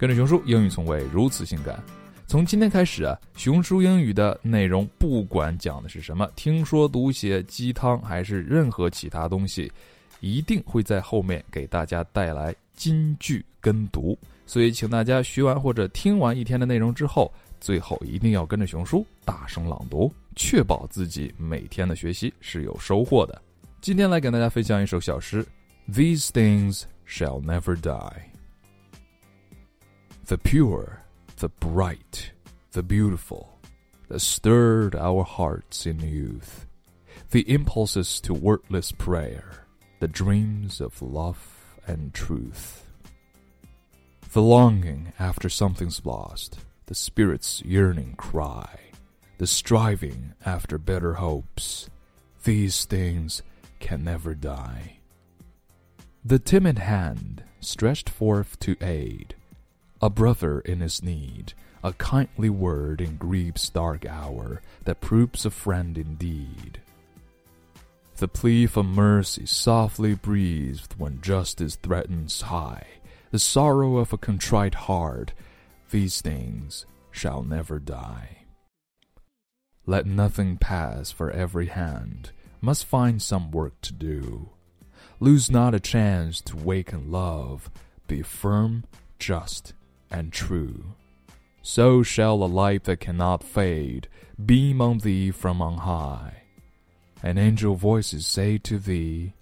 跟着熊叔，英语从未如此性感。从今天开始啊，熊叔英语的内容不管讲的是什么，听说读写、鸡汤还是任何其他东西，一定会在后面给大家带来金句跟读。所以，请大家学完或者听完一天的内容之后，最后一定要跟着熊叔大声朗读，确保自己每天的学习是有收获的。今天来给大家分享一首小诗：These things shall never die。The pure, the bright, the beautiful, that stirred our hearts in youth, the impulses to wordless prayer, the dreams of love and truth. The longing after something's lost, the spirit's yearning cry, the striving after better hopes, these things can never die. The timid hand stretched forth to aid, a brother in his need, a kindly word in grief's dark hour that proves a friend indeed. The plea for mercy softly breathed when justice threatens high, the sorrow of a contrite heart, these things shall never die. Let nothing pass for every hand must find some work to do. Lose not a chance to waken love, be firm, just, and true. So shall a light that cannot fade beam on thee from on high, and angel voices say to thee,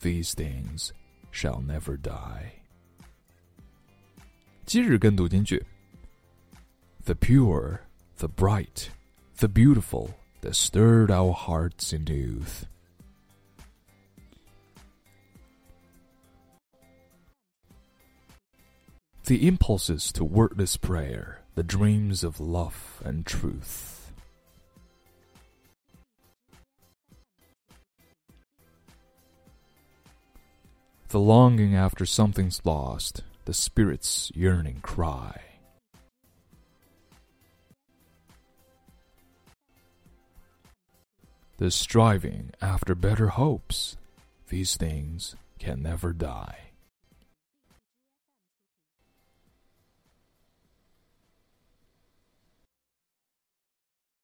These things shall never die. 今日跟读金句：The pure, the bright, the beautiful that stirred our hearts in youth. The impulses to wordless prayer, the dreams of love and truth. The longing after something's lost, the spirit's yearning cry. The striving after better hopes, these things can never die.